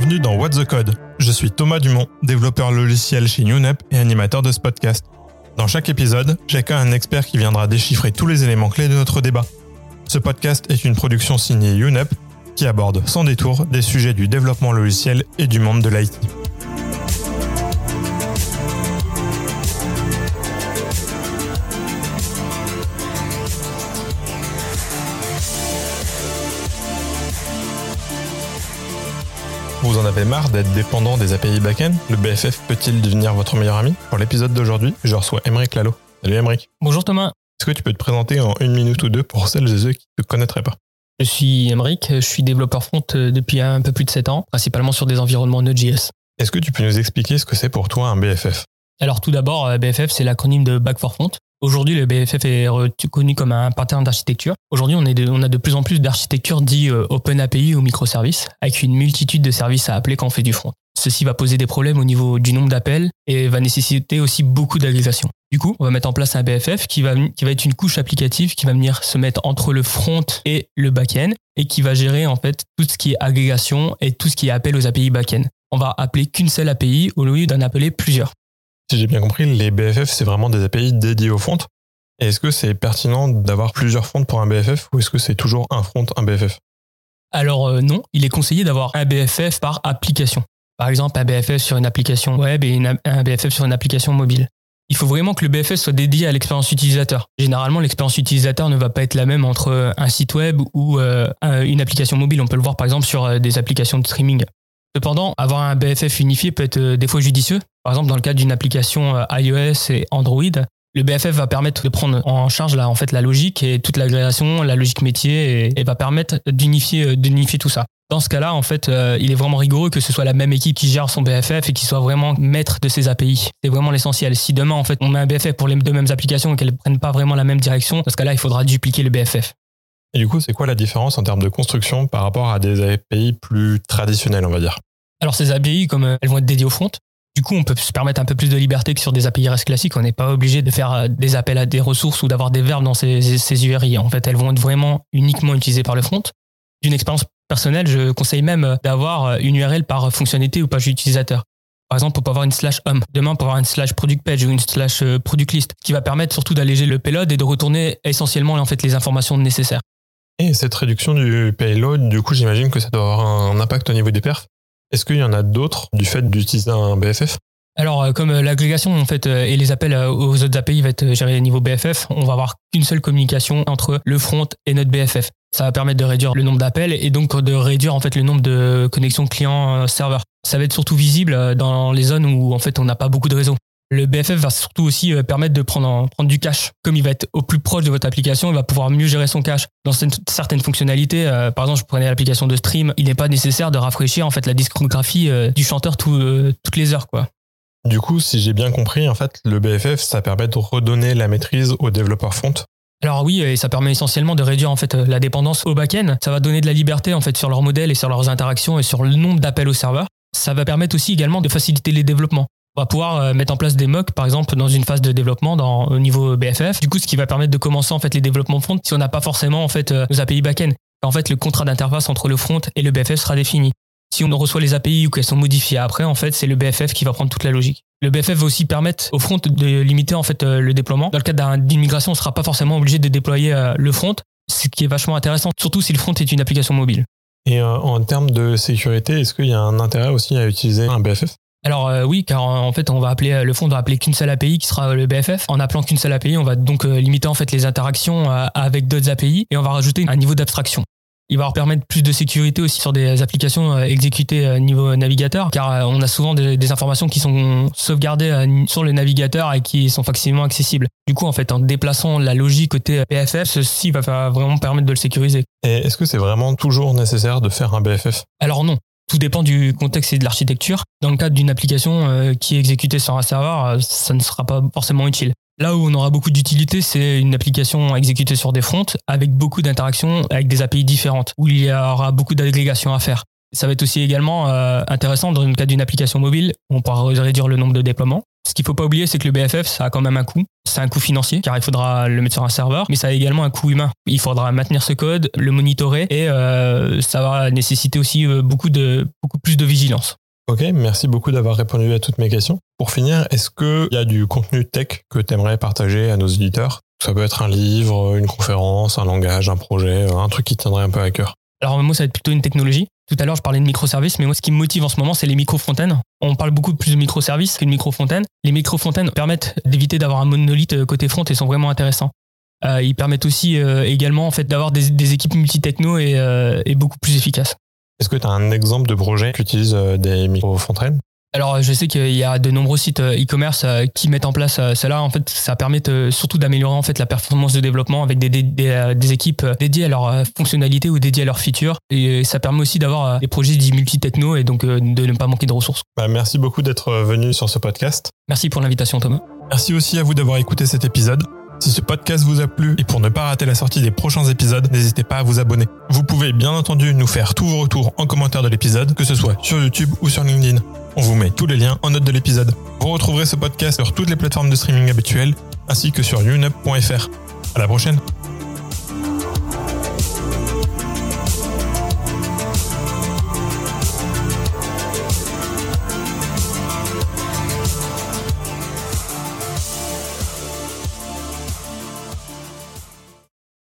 Bienvenue dans What's the Code. Je suis Thomas Dumont, développeur logiciel chez UNEP et animateur de ce podcast. Dans chaque épisode, j'accueille un expert qui viendra déchiffrer tous les éléments clés de notre débat. Ce podcast est une production signée UNEP qui aborde sans détour des sujets du développement logiciel et du monde de l'IT. Avez marre d'être dépendant des API backend Le BFF peut-il devenir votre meilleur ami Pour l'épisode d'aujourd'hui, je reçois Emeric Lalo. Salut Emeric. Bonjour Thomas. Est-ce que tu peux te présenter en une minute ou deux pour celles et ceux qui ne te connaîtraient pas Je suis Emeric, je suis développeur front euh, depuis un peu plus de 7 ans, principalement sur des environnements Node.js. Est-ce que tu peux nous expliquer ce que c'est pour toi un BFF Alors tout d'abord, euh, BFF c'est l'acronyme de Back for Front. Aujourd'hui, le BFF est reconnu comme un pattern d'architecture. Aujourd'hui, on, a de plus en plus d'architectures dites euh, Open API ou microservices, avec une multitude de services à appeler quand on fait du front. Ceci va poser des problèmes au niveau du nombre d'appels et va nécessiter aussi beaucoup d'agrégation. Du coup, on va mettre en place un BFF qui va, qui être une couche applicative qui va venir se mettre entre le front et le back-end et qui va gérer en fait tout ce qui est agrégation et tout ce qui est appel aux API back-end. On va appeler qu'une seule API au lieu d'en appeler plusieurs. Si j'ai bien compris, les BFF, c'est vraiment des API dédiés au front. Est-ce que c'est pertinent d'avoir plusieurs fronts pour un BFF ou est-ce que c'est toujours un front, un BFF Alors euh, non, il est conseillé d'avoir un BFF par application. Par exemple, un BFF sur une application web et un BFF sur une application mobile. Il faut vraiment que le BFF soit dédié à l'expérience utilisateur. Généralement, l'expérience utilisateur ne va pas être la même entre un site web ou euh, une application mobile. On peut le voir par exemple sur euh, des applications de streaming. Cependant, avoir un BFF unifié peut être des fois judicieux. Par exemple, dans le cadre d'une application euh, iOS et Android, le BFF va permettre de prendre en charge la, en fait, la logique et toute l'agrégation, la logique métier, et, va permettre d'unifier, euh, d'unifier tout ça. Dans ce cas-là, en fait, euh, il est vraiment rigoureux que ce soit la même équipe qui gère son BFF et qui soit vraiment maître de ses API. C'est vraiment l'essentiel. Si demain, en fait, on met un BFF pour les deux mêmes applications et qu'elles ne prennent pas vraiment la même direction, dans ce cas-là, il faudra dupliquer le BFF. Et du coup, c'est quoi la différence en termes de construction par rapport à des API plus traditionnels, on va dire? Alors, ces API, comme elles vont être dédiées au front, du coup, on peut se permettre un peu plus de liberté que sur des API REST classiques. On n'est pas obligé de faire euh, des appels à des ressources ou d'avoir des verbes dans ces, ces, URI. En fait, elles vont être vraiment uniquement utilisées par le front. D'une expérience personnelle, je conseille même d'avoir euh, une URL par fonctionnalité ou page utilisateur. Par exemple, on peut avoir une slash home. Demain, on peut avoir une slash product page ou une slash euh, product list, qui va permettre surtout d'alléger le payload et de retourner essentiellement les informations nécessaires. Et cette réduction du payload, du coup, j'imagine que ça doit avoir un impact au niveau des perfs? Est-ce qu'il y en a d'autres du fait d'utiliser un BFF alors, euh, comme euh, l'agrégation en fait euh, et les appels aux autres API va être géré au niveau BFF, on va avoir qu'une seule communication entre le front et notre BFF. Ça va permettre de réduire le nombre d'appels et donc de réduire en fait le nombre de connexions client-serveur. Ça va être surtout visible dans les zones où en fait on n'a pas beaucoup de réseau. Le BFF va surtout aussi permettre de prendre, prendre du cache. Comme il va être au plus proche de votre application, il va pouvoir mieux gérer son cache. Dans certaines fonctionnalités, par exemple, je prenais l'application de stream, il n'est pas nécessaire de rafraîchir en fait la discographie du chanteur toutes les heures, quoi. Du coup, si j'ai bien compris, en fait, le BFF, ça permet de redonner la maîtrise aux développeurs front. Alors oui, et ça permet essentiellement de réduire en fait la dépendance au back-end. Ça va donner de la liberté en fait sur leur modèle et sur leurs interactions et sur le nombre d'appels au serveur. Ça va permettre aussi également de faciliter les développements. On va pouvoir euh, mettre en place des mocks, par exemple, dans une phase de développement dans, au niveau BFF. Du coup, ce qui va permettre de commencer en fait les développements front si on n'a pas forcément en fait euh, nos API back-end. En fait, le contrat d'interface entre le front et le BFF sera défini. Si on reçoit les API ou qu'elles sont modifiées après, en fait, c'est le BFF qui va prendre toute la logique. Le BFF va aussi permettre au front de limiter en fait euh, le déploiement. Dans le cadre d'une migration, on ne sera pas forcément obligé de déployer le front, ce qui est vachement intéressant, surtout si le front est une application mobile. Et en termes de sécurité, est-ce qu'il y a un intérêt aussi à utiliser un BFF alors oui, car en fait, on va appeler le front va appeler qu'une seule API qui sera le BFF. En appelant qu'une seule API, on va donc limiter en fait les interactions avec d'autres API et on va rajouter un niveau d'abstraction. Il va leur permettre plus de sécurité aussi sur des applications euh, exécutées euh, niveau navigateur, car euh, on a souvent des, informations qui sont sauvegardées sur le navigateur et qui sont facilement accessibles. Du coup, en fait, en déplaçant la logique côté BFF, ceci va vraiment permettre de le sécuriser. Et est-ce que c'est vraiment toujours nécessaire de faire un BFF Alors non. Tout dépend du contexte et de l'architecture. Dans le cadre d'une application qui est exécutée sur un serveur, ça ne sera pas forcément utile. Là où on aura beaucoup d'utilité, c'est une application exécutée sur des fronts avec beaucoup d'interactions avec des API différentes, où il y aura beaucoup d'agrégations à faire. Ça va être aussi également euh, intéressant dans le cas d'une application mobile, où on pourra réduire le nombre de déploiements. Ce qu'il faut pas oublier, c'est que le BFF, ça a quand même un coût. C'est un coût financier, car il faudra le mettre sur un serveur, mais ça a également un coût humain. Il faudra maintenir ce code, le monitorer, et euh, ça va nécessiter aussi euh, beaucoup, de, beaucoup plus de vigilance. Ok, merci beaucoup d'avoir répondu à toutes mes questions. Pour finir, est-ce qu'il y a du contenu tech que tu aimerais partager à nos auditeurs Ça peut être un livre, une conférence, un langage, un projet, un truc qui tiendrait un peu à cœur. Alors moi, ça va être plutôt une technologie. Tout à l'heure, je parlais de microservices, mais moi, ce qui me motive en ce moment, c'est les micro-fontaines. On parle beaucoup plus de microservices qu'une micro-fontaine. Les micro-fontaines permettent d'éviter d'avoir un monolithe euh, côté front et sont vraiment intéressants. Euh, ils permettent aussi euh, également en fait d'avoir des, équipes multi-techno et, et beaucoup plus efficaces. Est-ce que tu as un exemple de projet qui utilise des micro-fontaines? Alors, je sais qu'il y a de nombreux sites euh, e-commerce euh, qui mettent en place euh, cela. En fait, ça permet surtout d'améliorer en fait la performance de développement avec des, des, équipes dédiées à leurs euh, fonctionnalités ou dédiées à leurs features. Et ça permet aussi d'avoir des projets dits multi-techno et donc de ne pas manquer de ressources. Bah, Merci beaucoup d'être venu sur ce podcast. Merci pour l'invitation, Thomas. Merci aussi à vous d'avoir écouté cet épisode. Si ce podcast vous a plu et pour ne pas rater la sortie des prochains épisodes, n'hésitez pas à vous abonner. Vous pouvez bien entendu nous faire tous vos retours en commentaire de l'épisode, que ce soit sur YouTube ou sur LinkedIn. On vous met tous les liens en note de l'épisode. Vous retrouverez ce podcast sur toutes les plateformes de streaming habituelles, ainsi que sur younup.fr. À la prochaine